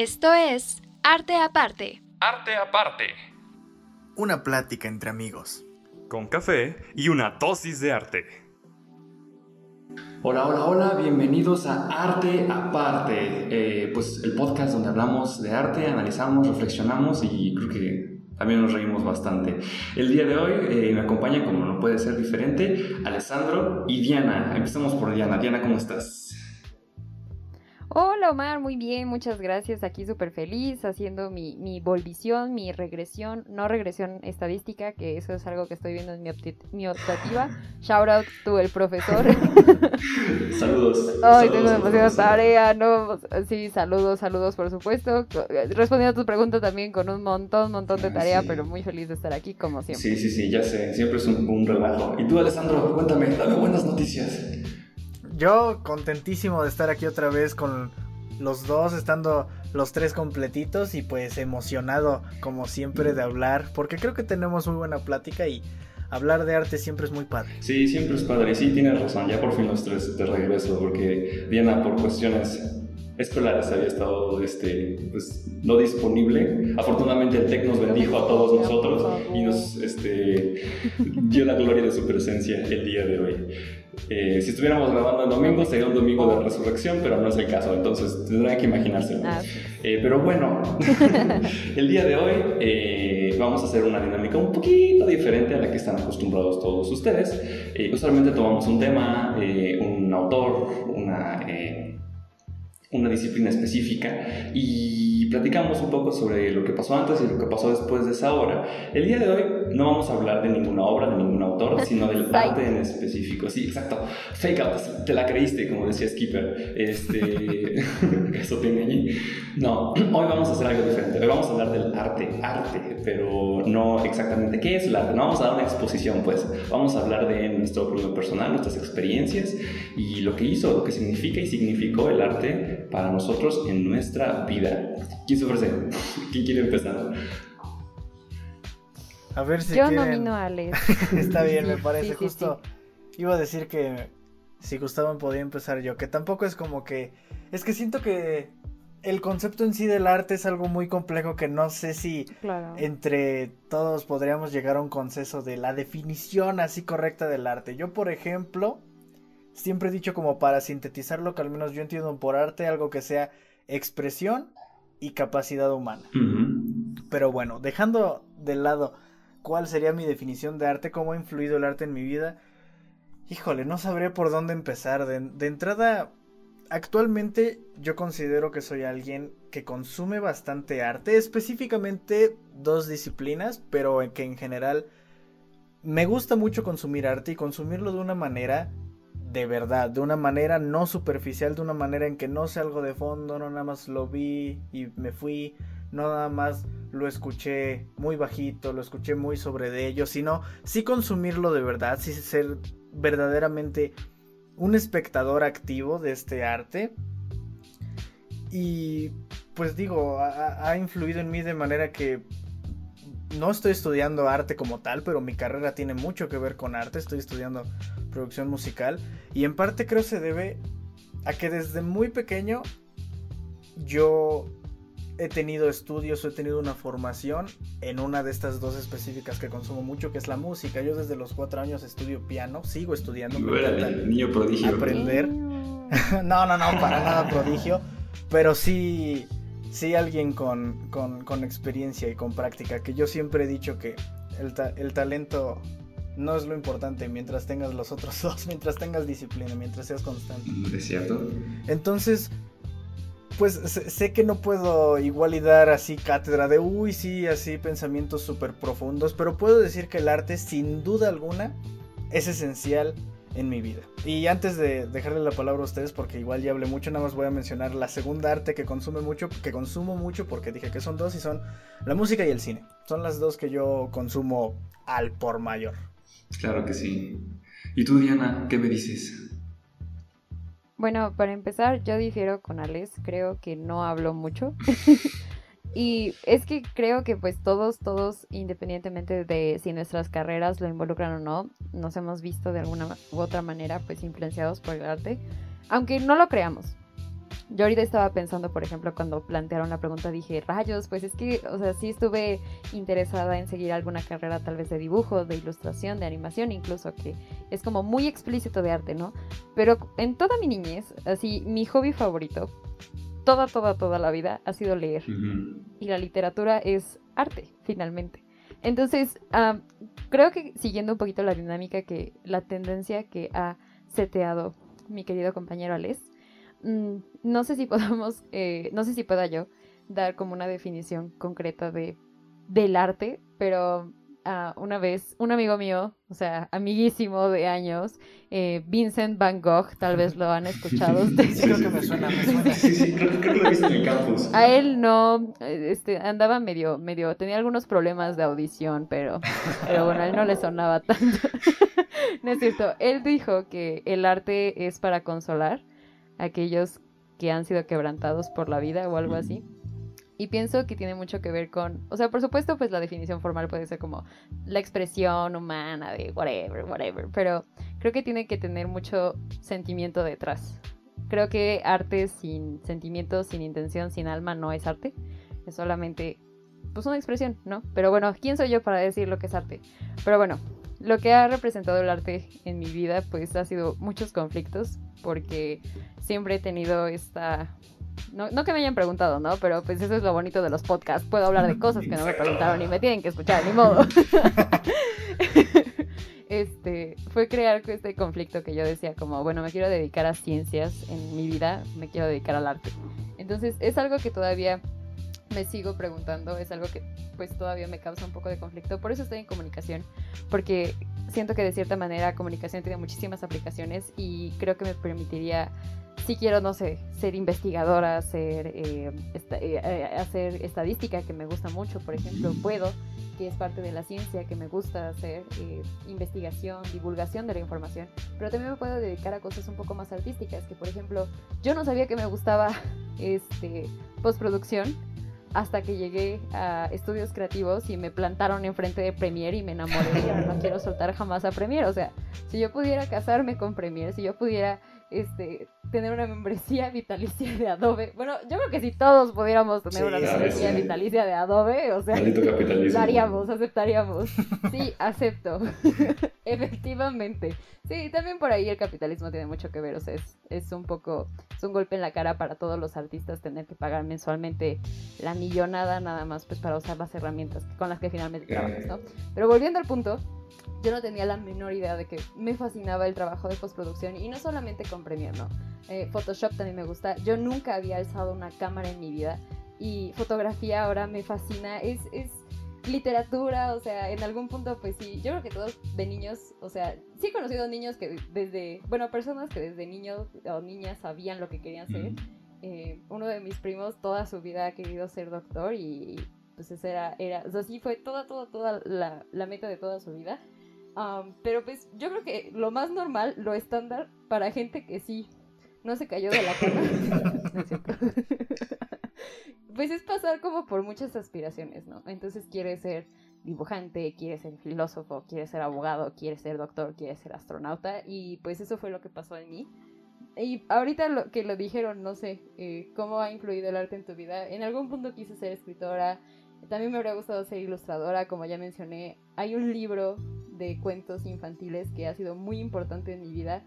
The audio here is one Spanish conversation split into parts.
Esto es Arte Aparte. Arte Aparte. Una plática entre amigos. Con café y una dosis de arte. Hola, hola, hola, bienvenidos a Arte Aparte, eh, pues el podcast donde hablamos de arte, analizamos, reflexionamos y creo que también nos reímos bastante. El día de hoy eh, me acompaña, como no puede ser diferente, Alessandro y Diana. Empecemos por Diana. Diana, ¿cómo estás? Hola Omar, muy bien, muchas gracias. Aquí súper feliz haciendo mi, mi volvición, mi regresión, no regresión estadística, que eso es algo que estoy viendo en mi, mi optativa. Shout out tú, el profesor. saludos. Ay, tengo demasiada tarea, no. Sí, saludos, saludos, por supuesto. Respondiendo a tu pregunta también con un montón, montón de ah, tarea, pero muy feliz de estar aquí, como siempre. Sí, sí, sí, ya sé, siempre es un, un relajo. Y tú, Alessandro, cuéntame, dame buenas noticias. Yo contentísimo de estar aquí otra vez con los dos, estando los tres completitos y pues emocionado como siempre de hablar, porque creo que tenemos muy buena plática y hablar de arte siempre es muy padre. Sí, siempre es padre, sí, tienes razón, ya por fin los tres de regreso, porque Diana por cuestiones escolares había estado este, pues, no disponible. Afortunadamente el TEC nos bendijo a todos nosotros y nos este, dio la gloria de su presencia el día de hoy. Eh, si estuviéramos grabando el domingo, sería un domingo de resurrección, pero no es el caso, entonces tendrán que imaginarse. Ah, eh, pero bueno, el día de hoy eh, vamos a hacer una dinámica un poquito diferente a la que están acostumbrados todos ustedes. usualmente tomamos un tema, un autor, una una disciplina específica y platicamos un poco sobre lo que pasó antes y lo que pasó después de esa obra. El día de hoy no vamos a hablar de ninguna obra, de ningún autor, sino del arte en específico. Sí, exacto. Fake out, te la creíste, como decía Skipper. Este, eso te engañé. No, hoy vamos a hacer algo diferente. Hoy vamos a hablar del arte, arte, pero no exactamente qué es el arte. No vamos a dar una exposición, pues. Vamos a hablar de nuestro problema personal, nuestras experiencias y lo que hizo, lo que significa y significó el arte para nosotros en nuestra vida. ¿Quién se ofrece? ¿Quién quiere empezar? A ver si Yo nomino a Alex. Está bien, me parece justo. Iba a decir que si gustaban podía empezar yo, que tampoco es como que... Es que siento que el concepto en sí del arte es algo muy complejo que no sé si entre todos podríamos llegar a un consenso de la definición así correcta del arte. Yo, por ejemplo, siempre he dicho como para sintetizar lo que al menos yo entiendo por arte, algo que sea expresión y capacidad humana. Pero bueno, dejando de lado cuál sería mi definición de arte, cómo ha influido el arte en mi vida, híjole, no sabré por dónde empezar. De, entrada, actualmente yo considero que soy alguien que consume bastante arte, específicamente dos disciplinas, pero que en general me gusta mucho consumir arte y consumirlo de una manera de verdad, de una manera no superficial, de una manera en que no sé algo de fondo, no nada más lo vi y me fui, no nada más lo escuché muy bajito, lo escuché muy sobre de ello, sino sí consumirlo de verdad, sí ser verdaderamente un espectador activo de este arte. Y pues digo, ha, ha influido en mí de manera que no estoy estudiando arte como tal, pero mi carrera tiene mucho que ver con arte, estoy estudiando producción musical y en parte creo se debe a que desde muy pequeño yo he tenido estudios o he tenido una formación en una de estas dos específicas que consumo mucho, que es la música. Yo desde los cuatro años estudio piano, sigo estudiando. niño prodigio. Aprender. no, no, no, para nada prodigio. Pero sí, sí alguien con, con, experiencia y con práctica, que yo siempre he dicho que el, el talento no es lo importante mientras tengas los otros dos, mientras tengas disciplina, mientras seas constante. ¿Es cierto? Entonces, pues sé que no puedo igual y dar así cátedra de, uy, sí, así pensamientos súper profundos, pero puedo decir que el arte, sin duda alguna, es esencial en mi vida. Y antes de dejarle la palabra a ustedes, porque igual ya hablé mucho, nada más voy a mencionar la segunda arte que consume mucho, que consumo mucho, porque dije que son dos y son la música y el cine. Son las dos que yo consumo al por mayor. Claro que sí. ¿Y tú, Diana, qué me dices? Bueno, para empezar, yo difiero con Alex, creo que no hablo mucho. y es que creo que pues todos, todos, independientemente de si nuestras carreras lo involucran o no, nos hemos visto de alguna u otra manera pues influenciados por el arte, aunque no lo creamos. yo ahorita estaba pensando, por ejemplo, cuando plantearon la pregunta, dije, rayos, pues es que, o sea, sí estuve interesada en seguir alguna carrera tal vez de dibujo, de ilustración, de animación, incluso, que es como muy explícito de arte, ¿no? Pero en toda mi niñez, así, mi hobby favorito, toda, toda, toda la vida, ha sido leer. Y la literatura es arte, finalmente. Entonces, creo que siguiendo un poquito la dinámica que, la tendencia que ha seteado mi querido compañero Alex, mm, no sé si podamos, eh, no sé si pueda yo dar como una definición concreta de, del arte, pero una vez un amigo mío, o sea, amiguísimo de años, eh, Vincent Van Gogh, tal vez lo han escuchado ustedes. creo que me suena, me suena. Sí, sí, creo, que lo he visto en el campus. A él no, este, andaba medio, medio, tenía algunos problemas de audición, pero, pero bueno, a él no le sonaba tanto. no es cierto, él dijo que el arte es para consolar a aquellos que han sido quebrantados por la vida o algo así. Y pienso que tiene mucho que ver con, o sea, por supuesto, pues la definición formal puede ser como la expresión humana de whatever, whatever, pero creo que tiene que tener mucho sentimiento detrás. Creo que arte sin sentimiento, sin intención, sin alma no es arte, es solamente pues una expresión, ¿no? Pero bueno, ¿quién soy yo para decir lo que es arte? Pero bueno, lo que ha representado el arte en mi vida pues ha sido muchos conflictos porque siempre he tenido esta no, no, que me hayan preguntado, ¿no? Pero pues eso es lo bonito de los podcasts. Puedo hablar de cosas que no me preguntaron y me tienen que escuchar, ni modo. este, fue crear este conflicto que yo decía como, bueno, me quiero dedicar a ciencias en mi vida, me quiero dedicar al arte. Entonces es algo que todavía me sigo preguntando, es algo que pues todavía me causa un poco de conflicto. Por eso estoy en comunicación, porque siento que de cierta manera comunicación tiene muchísimas aplicaciones y creo que me permitiría si quiero, no sé, ser investigadora, hacer, eh, eh, eh, hacer estadística, que me gusta mucho, por ejemplo, puedo, que es parte de la ciencia, que me gusta hacer investigación, divulgación de la información, pero también me puedo dedicar a cosas un poco más artísticas, que por ejemplo, yo no sabía que me gustaba este, postproducción, hasta que llegué a estudios creativos y me plantaron enfrente de Premiere y me enamoré y no quiero soltar jamás a Premiere. O sea, si yo pudiera casarme con Premiere, si yo pudiera este, tener una membresía vitalicia de Adobe. Bueno, yo creo que si todos pudiéramos tener una membresía vitalicia de Adobe, o sea, lo haríamos, aceptaríamos. Sí, acepto. Efectivamente. Sí, también por ahí el capitalismo tiene mucho que ver, o sea, es, es un poco, es un golpe en la cara para todos los artistas tener que pagar mensualmente la millonada nada más pues para usar las herramientas con las que finalmente trabajas, ¿no? Pero volviendo al punto, yo no tenía la menor idea de que me fascinaba el trabajo de postproducción y no solamente con Premiere, ¿no? Eh, Photoshop también me gusta. Yo nunca había alzado una cámara en mi vida y fotografía ahora me fascina. Es, es literatura, o sea, en algún punto, pues sí, yo creo que todos de niños, o sea, sí he conocido niños que desde, bueno, personas que desde niños o niñas sabían lo que querían ser. Eh, uno de mis primos toda su vida ha querido ser doctor y pues esa era, era o sea, sí fue toda, toda, toda la, la meta de toda su vida pero pues yo creo que lo más normal, lo estándar para gente que sí no se cayó de la cama. pues es pasar como por muchas aspiraciones, ¿no? Entonces quiere ser dibujante, quiere ser filósofo, quiere ser abogado, quiere ser doctor, quiere ser astronauta y pues eso fue lo que pasó en mí. Y ahorita lo que lo dijeron, no sé, eh, cómo ha influido el arte en tu vida. En algún punto quise ser escritora, también me habría gustado ser ilustradora, como ya mencioné. Hay un libro de cuentos infantiles que ha sido muy importante en mi vida.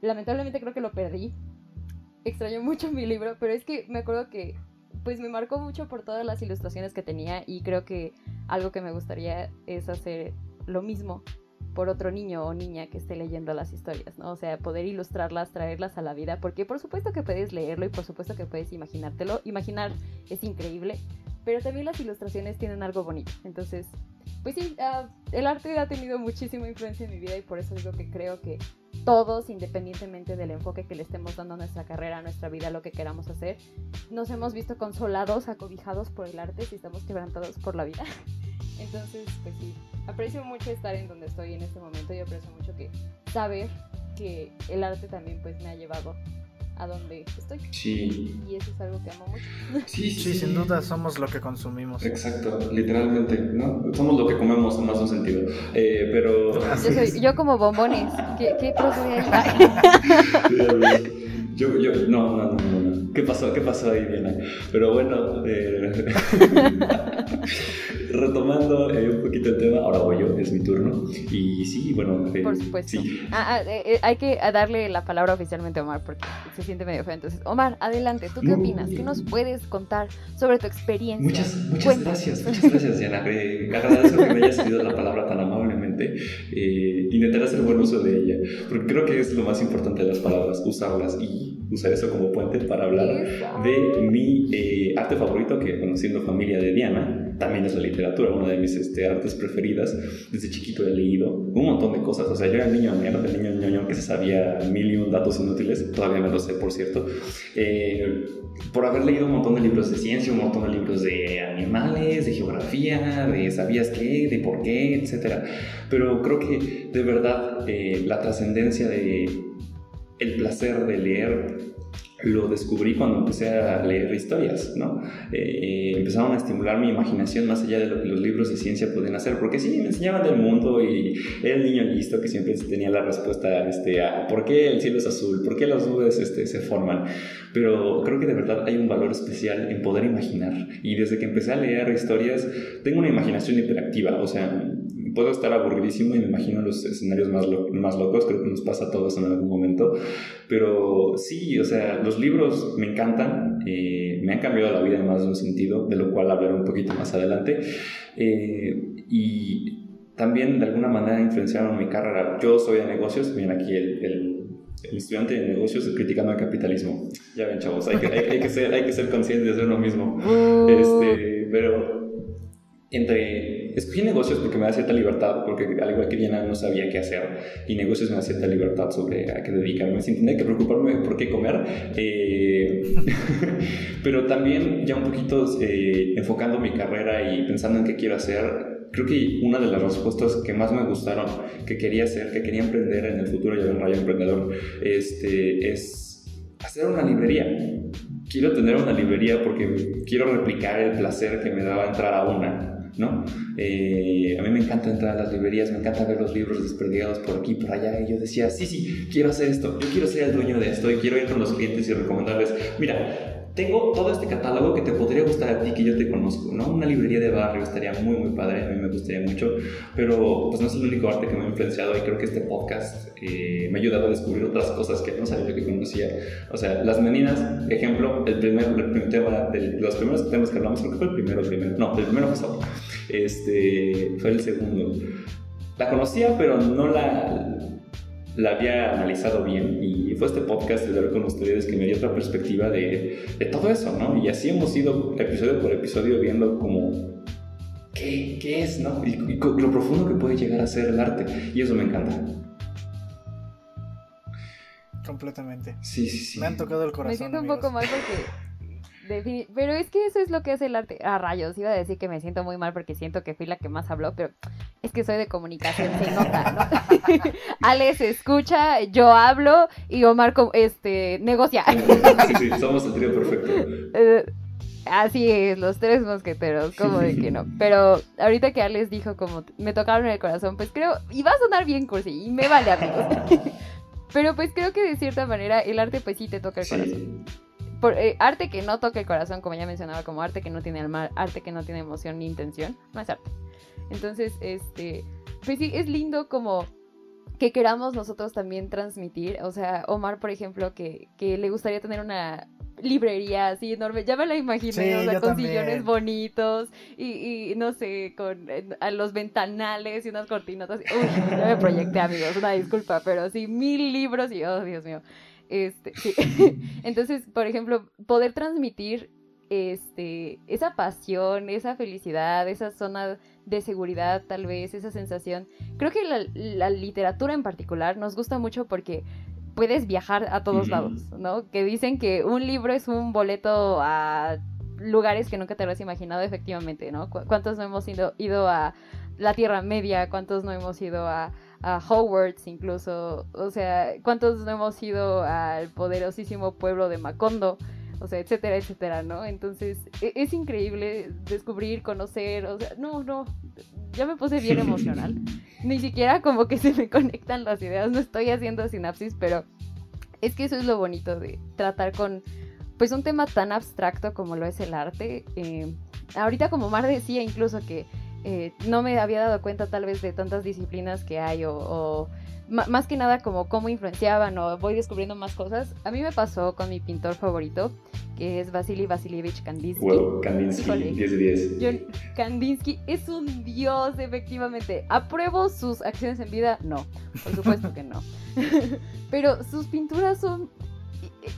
Lamentablemente creo que lo perdí. Extraño mucho mi libro, pero es que me acuerdo que pues me marcó mucho por todas las ilustraciones que tenía y creo que algo que me gustaría es hacer lo mismo por otro niño o niña que esté leyendo las historias, ¿no? O sea, poder ilustrarlas, traerlas a la vida, porque por supuesto que puedes leerlo y por supuesto que puedes imaginártelo. Imaginar es increíble, pero también las ilustraciones tienen algo bonito. Entonces, pues sí, uh, el arte ha tenido muchísima influencia en mi vida y por eso digo que creo que todos, independientemente del enfoque que le estemos dando a nuestra carrera, a nuestra vida, a lo que queramos hacer, nos hemos visto consolados, acobijados por el arte si estamos quebrantados por la vida. Entonces, pues sí, aprecio mucho estar en donde estoy en este momento y aprecio mucho que saber que el arte también pues me ha llevado a donde estoy. Sí. Y eso es algo que amo mucho. Sí, sí, sin duda somos lo que consumimos. Exacto, literalmente, ¿no? Somos lo que comemos en más un sentido. Eh, pero... Yo, soy, yo como bombones. ¿Qué, qué ahí? Yo, yo, no, no, no, no, ¿Qué pasó? ¿Qué pasó ahí, Diana? Pero bueno, eh, retomando eh, un poquito el tema, ahora voy yo, es mi turno. Y sí, bueno. Eh, Por supuesto. Ah, ah, hay que darle la palabra oficialmente a Omar porque se siente medio feo. Entonces, Omar, adelante, ¿tú qué opinas? ¿Qué nos puedes contar sobre tu experiencia? Muchas, muchas gracias, muchas gracias, Diana. agradezco que me hayas cedido la palabra tan amablemente. intentaré hacer buen uso de ella, porque creo que es lo más importante de las palabras, usarlas y usar eso como puente para hablar de mi eh, arte favorito, que conociendo familia de Diana, también es la literatura, una de mis este, artes preferidas. Desde chiquito he leído un montón de cosas. O sea, yo era el niño el niño ñoño que se sabía mil y un datos inútiles, todavía me lo sé, por cierto. Eh, por haber leído un montón de libros de ciencia, un montón de libros de animales, de geografía, de sabías qué, de por qué, etc. Pero creo que de verdad eh, la trascendencia de el placer de leer lo descubrí cuando empecé a leer historias, ¿no? Eh, empezaron a estimular mi imaginación más allá de lo que los libros de ciencia pueden hacer, porque sí, me enseñaban del mundo y era el niño listo que siempre tenía la respuesta este, a por qué el cielo es azul, por qué las nubes este, se forman, pero creo que de verdad hay un valor especial en poder imaginar y desde que empecé a leer historias tengo una imaginación hiperactiva, o sea, puedo estar aburridísimo y me imagino los escenarios más, más locos, creo que nos pasa a todos en algún momento, pero sí, o sea, los libros me encantan, eh, me han cambiado la vida en más de un sentido, de lo cual hablaré un poquito más adelante, eh, y también de alguna manera influenciaron mi carrera. Yo soy de negocios, bien aquí el, el el estudiante de negocios criticando el capitalismo. Ya ven, chavos, hay que, hay, que ser, hay que ser conscientes de uno mismo. Uh. Este, pero entre escogí negocios porque me da cierta libertad, porque al igual que Diana no sabía qué hacer, y negocios me da cierta libertad sobre a qué dedicarme, sin tener que preocuparme por qué comer, eh, pero también ya un poquito eh, enfocando mi carrera y pensando en qué quiero hacer, creo que una de las respuestas que más me gustaron, que quería hacer, que quería emprender en el futuro, ya en Rayo Emprendedor, este, es hacer una librería quiero tener una librería porque quiero replicar el placer que me daba entrar a una. ¿No? Eh, a mí me encanta entrar a las librerías, me encanta ver los libros desperdigados por aquí, por allá, y yo decía, sí, sí, quiero hacer esto, yo quiero ser el dueño de esto, y quiero ir con los clientes y recomendarles, mira, tengo todo este catálogo que te podría gustar a ti, que yo te conozco, ¿no? Una librería de barrio estaría muy, muy padre, a mí me gustaría mucho, pero pues no es el único arte que me ha influenciado y creo que este podcast eh, me ha ayudado a descubrir otras cosas que no sabía que conocía. O sea, las meninas, ejemplo, el primer, tema, de los primeros temas que hablamos, creo que fue el primero, primero, no, el primero fue este, fue el segundo. La conocía, pero no la la había analizado bien y fue este podcast de ver con ustedes que me dio otra perspectiva de, de, todo eso, ¿no? Y así hemos ido episodio por episodio viendo como qué, qué es, ¿no? Y, lo profundo que puede llegar a ser el arte. Y eso me encanta. Completamente. Sí, sí, sí. Me han tocado el corazón. Me siento un poco mal porque pero es que eso es lo que hace el arte. A rayos, iba a decir que me siento muy mal porque siento que fui la que más habló, pero es que soy de comunicación, se nota, ¿no? Alex escucha, yo hablo y Omar este, negocia. sí, sí, somos el trío perfecto. Eh, así es, los tres mosqueteros, como de que no. Pero ahorita que Alex dijo como me tocaron el corazón, pues creo, y va a sonar bien cursi, y me vale amigos. Pero pues creo que de cierta manera el arte pues sí te toca el corazón. Eh, arte que no toque el corazón, como ya mencionaba, como arte que no tiene alma, arte que no tiene emoción ni intención, no es arte. Entonces, este, pues sí, es lindo como que queramos nosotros también transmitir. O sea, Omar, por ejemplo, que, que le gustaría tener una librería así enorme, ya me la imaginé, o sea, con sillones bonitos y, y, no sé, con a los ventanales y unas cortinas Uy, ya me proyecté, amigos, una disculpa, pero sí, mil libros y, oh, Dios mío. Este, Entonces, por ejemplo, poder transmitir este, esa pasión, esa felicidad, esa zona de seguridad, tal vez, esa sensación. Creo que la, literatura en particular nos gusta mucho porque puedes viajar a todos lados, ¿no? Que dicen que un libro es un boleto a lugares que nunca te habías imaginado, efectivamente, ¿no? ¿Cuántos no hemos ido, ido a la Tierra Media? ¿Cuántos no hemos ido a a Hogwarts incluso, o sea, ¿cuántos no hemos ido al poderosísimo pueblo de Macondo? O sea, etcétera, etcétera, ¿no? Entonces, e-, es, increíble descubrir, conocer, o sea, no, no, ya me puse bien emocional. Ni siquiera como que se me conectan las ideas, no estoy haciendo sinapsis, pero Es que eso es lo bonito de tratar con, pues, un tema tan abstracto como lo es el arte. Eh, ahorita como Mar decía incluso que eh, no me había dado cuenta tal vez de tantas disciplinas que hay o más que nada como cómo influenciaban o voy descubriendo más cosas. A mí me pasó con mi pintor favorito, que es Vasily Vasilievich Kandinsky. Wow, Kandinsky, 10 de 10. Kandinsky es un dios, efectivamente. ¿Apruebo sus acciones en vida? No, por supuesto que no. Pero sus pinturas son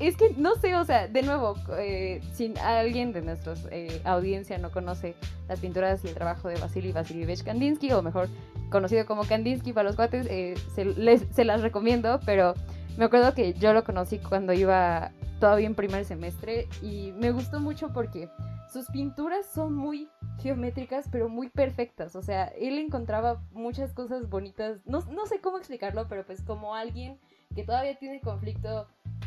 es que no sé, o sea, de nuevo, eh, si alguien de nuestra eh, audiencia no conoce las pinturas y el trabajo de Vasily Vasilievich Kandinsky, o mejor conocido como Kandinsky para los cuates, eh, se, las recomiendo, pero me acuerdo que yo lo conocí cuando iba todavía en primer semestre y me gustó mucho porque sus pinturas son muy geométricas, pero muy perfectas. O sea, él encontraba muchas cosas bonitas. No, no sé cómo explicarlo, pero pues como alguien que todavía tiene conflicto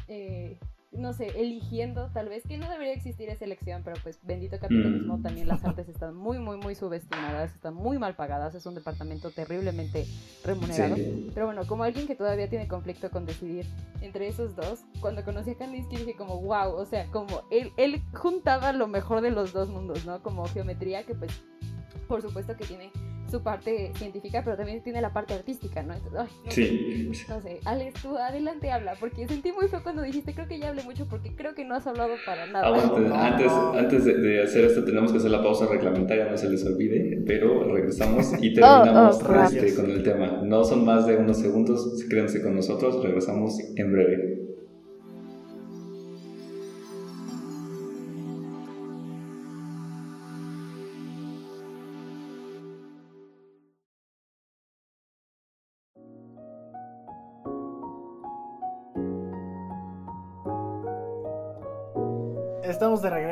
eh, no sé, eligiendo tal vez que no debería existir esa elección, pero pues bendito capitalismo, mm. también las artes están muy, muy, muy subestimadas, están muy mal pagadas, es un departamento terriblemente remunerado. Pero bueno, como alguien que todavía tiene conflicto con decidir entre esos dos, cuando conocí a Kandinsky dije como, wow, o sea, como él, él juntaba lo mejor de los dos mundos, ¿no? Como geometría, que pues por supuesto que tiene su parte científica, pero también tiene la parte artística, ¿no? Entonces, ay, no sí. Sé, no sé, Alex, tú adelante habla, porque sentí muy feo cuando dijiste, creo que ya hablé mucho, porque creo que no has hablado para nada. antes, antes de, hacer esto tenemos que hacer la pausa reglamentaria, no se les olvide, pero regresamos y terminamos oh, oh, este, con el tema. No son más de unos segundos, créanse con nosotros, regresamos en breve.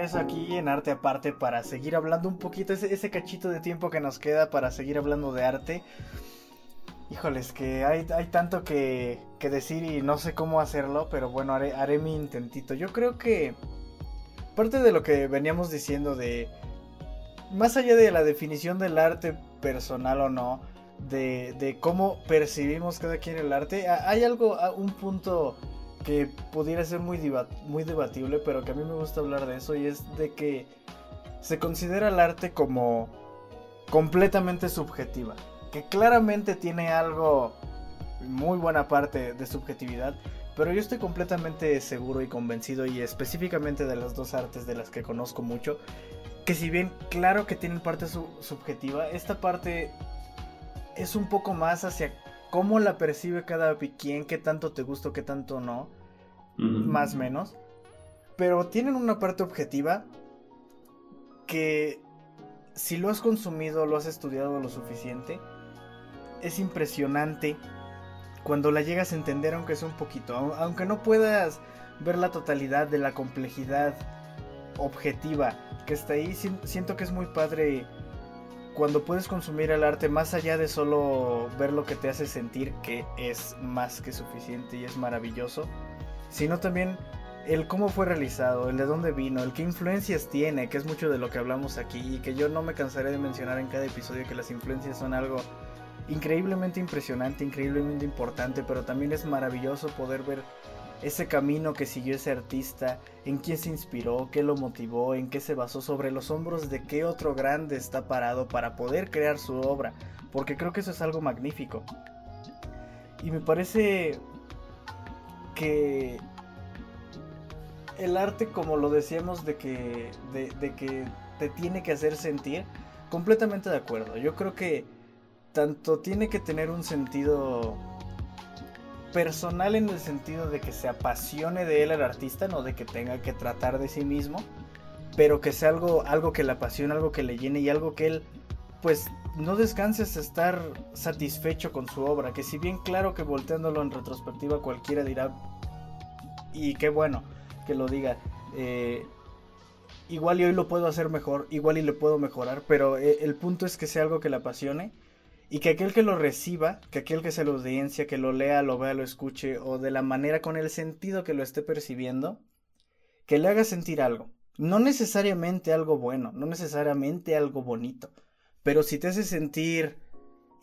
Regreso aquí en Arte Aparte para seguir hablando un poquito, ese, ese cachito de tiempo que nos queda para seguir hablando de arte. Híjoles, que hay, hay tanto que, que, decir y no sé cómo hacerlo, pero bueno, haré, haré mi intentito. Yo creo que parte de lo que veníamos diciendo de, más allá de la definición del arte personal o no, de, de cómo percibimos cada quien el arte, hay algo, un punto que pudiera ser muy, muy debatible, pero que a mí me gusta hablar de eso, y es de que se considera el arte como completamente subjetiva, que claramente tiene algo, muy buena parte de subjetividad, pero yo estoy completamente seguro y convencido, y específicamente de las dos artes de las que conozco mucho, que si bien claro que tienen parte subjetiva, esta parte es un poco más hacia cómo la percibe cada quien, qué tanto te gusta, qué tanto no más o menos. Pero tienen una parte objetiva que si lo has consumido, lo has estudiado lo suficiente, es impresionante cuando la llegas a entender, aunque es un poquito, aunque no puedas ver la totalidad de la complejidad objetiva que está ahí, siento que es muy padre cuando puedes consumir el arte más allá de solo ver lo que te hace sentir que es más que suficiente y es maravilloso sino también el cómo fue realizado, el de dónde vino, el qué influencias tiene, que es mucho de lo que hablamos aquí y que yo no me cansaré de mencionar en cada episodio que las influencias son algo increíblemente impresionante, increíblemente importante, pero también es maravilloso poder ver ese camino que siguió ese artista, en quién se inspiró, qué lo motivó, en qué se basó, sobre los hombros de qué otro grande está parado para poder crear su obra, porque creo que eso es algo magnífico. Y me parece que el arte, como lo decíamos, de que, de, que te tiene que hacer sentir, completamente de acuerdo. Yo creo que tanto tiene que tener un sentido personal en el sentido de que se apasione de él el artista, no de que tenga que tratar de sí mismo, pero que sea algo, algo que le apasione, algo que le llene y algo que él pues no descanses estar satisfecho con su obra, que si bien claro que volteándolo en retrospectiva cualquiera dirá, y qué bueno que lo diga, eh, igual y hoy lo puedo hacer mejor, igual y le puedo mejorar, pero eh, el punto es que sea algo que le apasione y que aquel que lo reciba, que aquel que se lo audiencia, que lo lea, lo vea, lo escuche, o de la manera con el sentido que lo esté percibiendo, que le haga sentir algo. No necesariamente algo bueno, no necesariamente algo bonito, pero si te hace sentir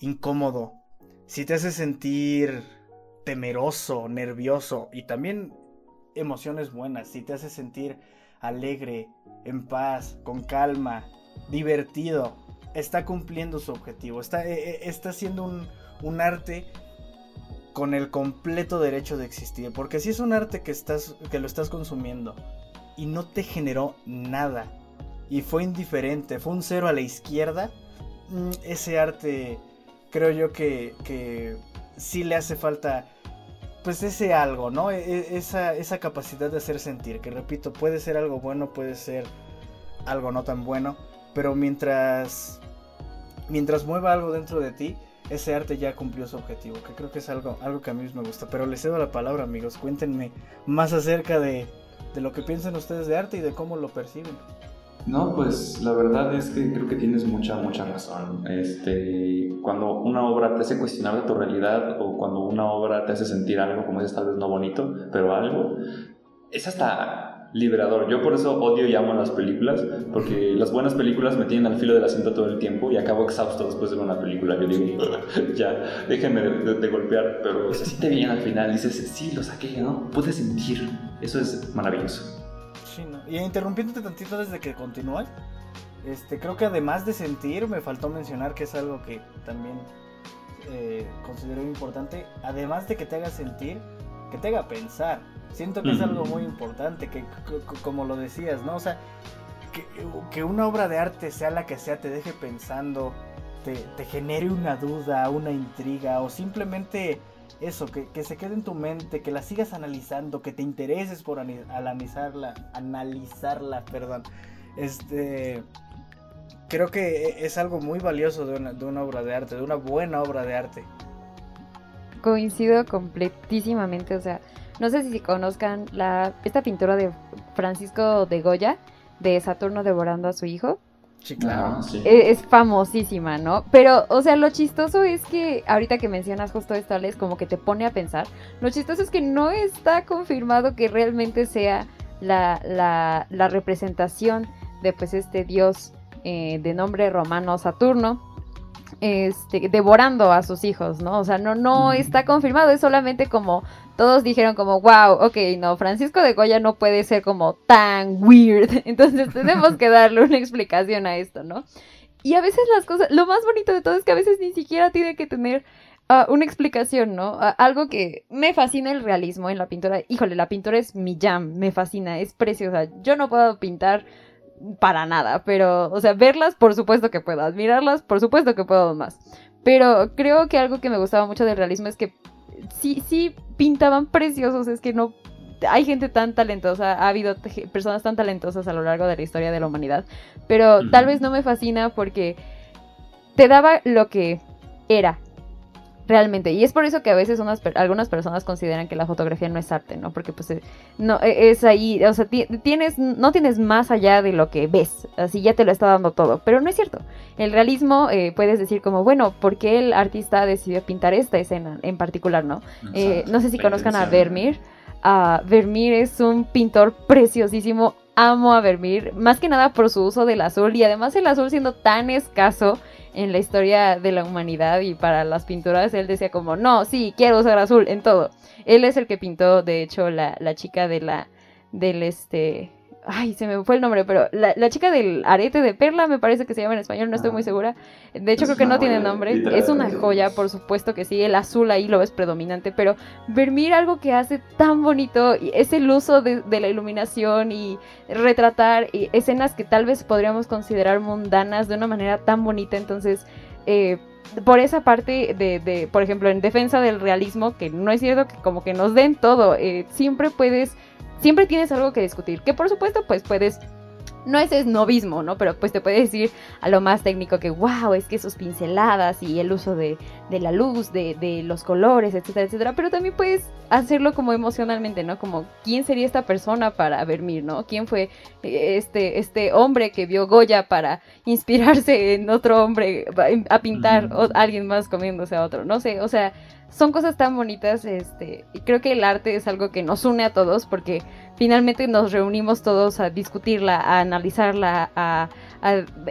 incómodo, si te hace sentir temeroso, nervioso y también emociones buenas, si te hace sentir alegre, en paz, con calma, divertido, está cumpliendo su objetivo, está, eh, eh, está haciendo un, un arte con el completo derecho de existir. Porque si es un arte que, estás, que lo estás consumiendo y no te generó nada y fue indiferente, fue un cero a la izquierda, mm, ese arte creo yo que, que sí le hace falta pues ese algo, ¿no? E, e, esa, esa capacidad de hacer sentir, que repito, puede ser algo bueno, puede ser algo no tan bueno, pero mientras mientras mueva algo dentro de ti, ese arte ya cumplió su objetivo, que creo que es algo, algo que a mí me gusta. Pero les cedo la palabra, amigos. Cuéntenme más acerca de, de lo que piensan ustedes de arte y de cómo lo perciben. No, pues la verdad es que creo que tienes mucha, mucha razón. Este, cuando una obra te hace cuestionar de tu realidad o cuando una obra te hace sentir algo, como dices, tal vez no bonito, pero algo, es hasta liberador. Yo por eso odio y amo las películas, porque las buenas películas me tienen al filo del asiento todo el tiempo y acabo exhausto después de una película. Yo digo, ya, déjenme de, golpear, pero se siente bien al final. Dices, sí, lo saqué, ¿no? Puedes sentir. Eso es maravilloso. Y interrumpiéndote tantito desde que continúas, este, creo que además de sentir, me faltó mencionar que es algo que también eh, considero importante. Además de que te haga sentir, que te haga pensar. Siento que es algo muy importante, que, como lo decías, ¿no? O sea, que, una obra de arte, sea la que sea, te deje pensando, te, genere una duda, una intriga, o simplemente eso, que, se quede en tu mente, que la sigas analizando, que te intereses por analizarla, analizarla, perdón. Este, creo que e, es algo muy valioso de una, de una obra de arte, de una buena obra de arte. Coincido completísimamente, o sea, no sé si conozcan la, esta pintura de Francisco de Goya, de Saturno devorando a su hijo. Sí, claro. Ah, e, es, famosísima, ¿no? Pero, o sea, lo chistoso es que ahorita que mencionas justo esto, Alex, como que te pone a pensar. Lo chistoso es que no está confirmado que realmente sea la, la, la representación de pues este dios eh, de nombre romano Saturno. Este, devorando a sus hijos, ¿no? O sea, no, no está confirmado, es solamente como todos dijeron como, wow, ok, no, Francisco de Goya no puede ser como tan weird, entonces tenemos que darle una explicación a esto, ¿no? Y a veces las cosas, lo más bonito de todo es que a veces ni siquiera tiene que tener ah, una explicación, ¿no? algo que me fascina el realismo en la pintura. Híjole, la pintura es mi jam, me fascina, es preciosa. Yo no puedo pintar para nada, pero, o sea, verlas, por supuesto que puedo, admirarlas, por supuesto que puedo más. Pero creo que algo que me gustaba mucho del realismo es que sí, sí pintaban preciosos, es que no... Hay gente tan talentosa, ha habido personas tan talentosas a lo largo de la historia de la humanidad, pero tal vez no me fascina porque te daba lo que era, Realmente. Y es por eso que a veces unas, algunas personas consideran que la fotografía no es arte, ¿no? Porque pues eh, no, e, es ahí, o sea, tienes, no tienes más allá de lo que ves. Así ya te lo está dando todo. Pero no es cierto. El realismo eh, puedes decir como, bueno, ¿por qué el artista decidió pintar esta escena en particular, no? Eh, no sé si conozcan a Vermeer. Uh, Vermeer es un pintor preciosísimo. Amo a Vermeer, más que nada por su uso del azul y además el azul siendo tan escaso en la historia de la humanidad y para las pinturas él decía como, no, sí, quiero usar azul en todo. Él es el que pintó, de hecho, la, la chica de la, del este, Ay, se me fue el nombre, pero la, chica del arete de perla me parece que se llama en español, no estoy muy segura. De hecho, creo que no tiene nombre. Es una joya, por supuesto que sí. El azul ahí lo ves predominante, pero Vermeer algo que hace tan bonito es el uso de, la iluminación y retratar escenas que tal vez podríamos considerar mundanas de una manera tan bonita. Entonces, eh, por esa parte de, de, por ejemplo, en defensa del realismo, que no es cierto que como que nos den todo, eh, siempre puedes siempre tienes algo que discutir. Que por supuesto, pues puedes no es esnovismo, ¿no? Pero pues te puede decir a lo más técnico que, wow, es que sus pinceladas y el uso de, la luz, de, los colores, etcétera, etcétera. Pero también puedes hacerlo como emocionalmente, ¿no? Como, ¿quién sería esta persona para Vermeer, ¿no? ¿Quién fue eh, este, este hombre que vio Goya para inspirarse en otro hombre a pintar o alguien más comiéndose a otro? No sé, o sea, son cosas tan bonitas, este, y creo que el arte es algo que nos une a todos porque finalmente nos reunimos todos a discutirla, a analizarla, a,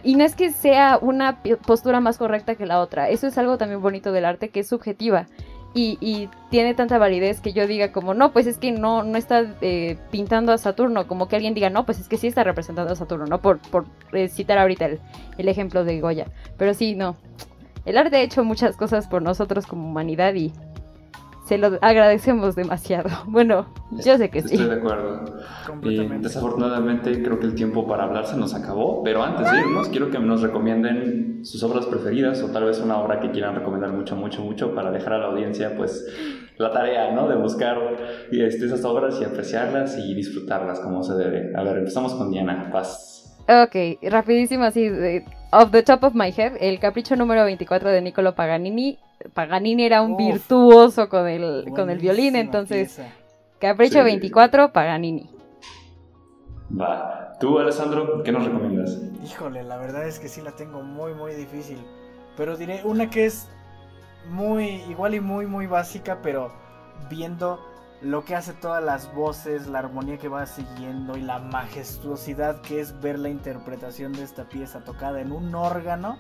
y no es que sea una postura más correcta que la otra, eso es algo también bonito del arte que es subjetiva. y, tiene tanta validez que yo diga como, no, pues es que no, no está eh, pintando a Saturno, como que alguien diga, no, pues es que sí está representando a Saturno, ¿no? Por, por eh, citar ahorita el, el, ejemplo de Goya. Pero sí, no. El arte ha hecho muchas cosas por nosotros como humanidad y se lo agradecemos demasiado. Bueno, yo sé que sí. Estoy de acuerdo. Y desafortunadamente creo que el tiempo para hablar se nos acabó, pero antes de irnos quiero que nos recomienden sus obras preferidas o tal vez una obra que quieran recomendar mucho, mucho, mucho para dejar a la audiencia pues la tarea, ¿no? De buscar este, esas obras y apreciarlas y disfrutarlas como se debe. A ver, empezamos con Diana, paz. Ok, rapidísimo así, off the top of my head, el capricho número 24 de Niccolo Paganini Paganini era un virtuoso con el, con el violín, entonces Capricho 24, Paganini. Va. ¿Tú, Alessandro, qué nos recomiendas? Híjole, la verdad es que sí la tengo muy, muy difícil. Pero diré una que es muy, igual y muy, muy básica, pero viendo lo que hace todas las voces, la armonía que va siguiendo y la majestuosidad que es ver la interpretación de esta pieza tocada en un órgano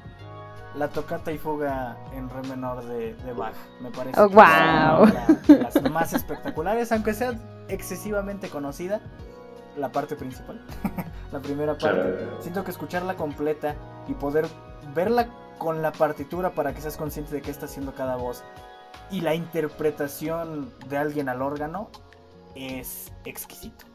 la tocata y fuga en re menor de, Bach. Me parece oh, wow. las más espectaculares, aunque sea excesivamente conocida. La parte principal, la primera parte. Siento que escucharla completa y poder verla con la partitura para que seas consciente de qué está haciendo cada voz y la interpretación de alguien al órgano es exquisito.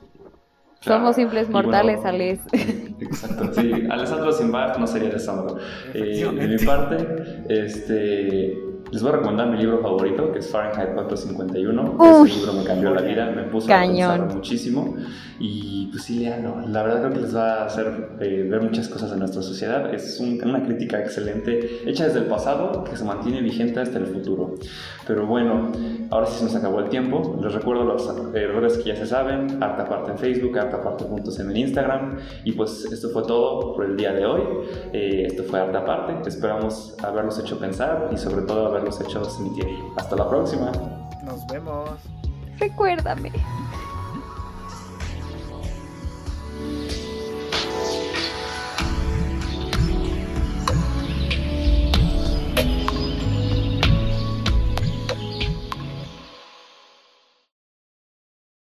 Somos simples mortales, Alex. Exacto, sí. Alessandro sin no sería Alessandro. Eh, de mi parte, este, les voy a recomendar mi libro favorito, que es Fahrenheit 451. Ese libro me cambió la vida, me puso a pensar muchísimo. Y pues sí, leanlo. La verdad creo que les va a hacer eh, ver muchas cosas de nuestra sociedad. Es una crítica excelente, hecha desde el pasado, que se mantiene vigente hasta el futuro. Pero bueno, ahora sí se nos acabó el tiempo. Les recuerdo los errores que ya se saben. Harta parte en Facebook, harta parte juntos en el Instagram. Y pues esto fue todo por el día de hoy. Eh, esto fue harta parte. Esperamos haberlos hecho pensar y sobre todo haber los hechos emitir. Hasta la próxima. Nos vemos. Recuérdame.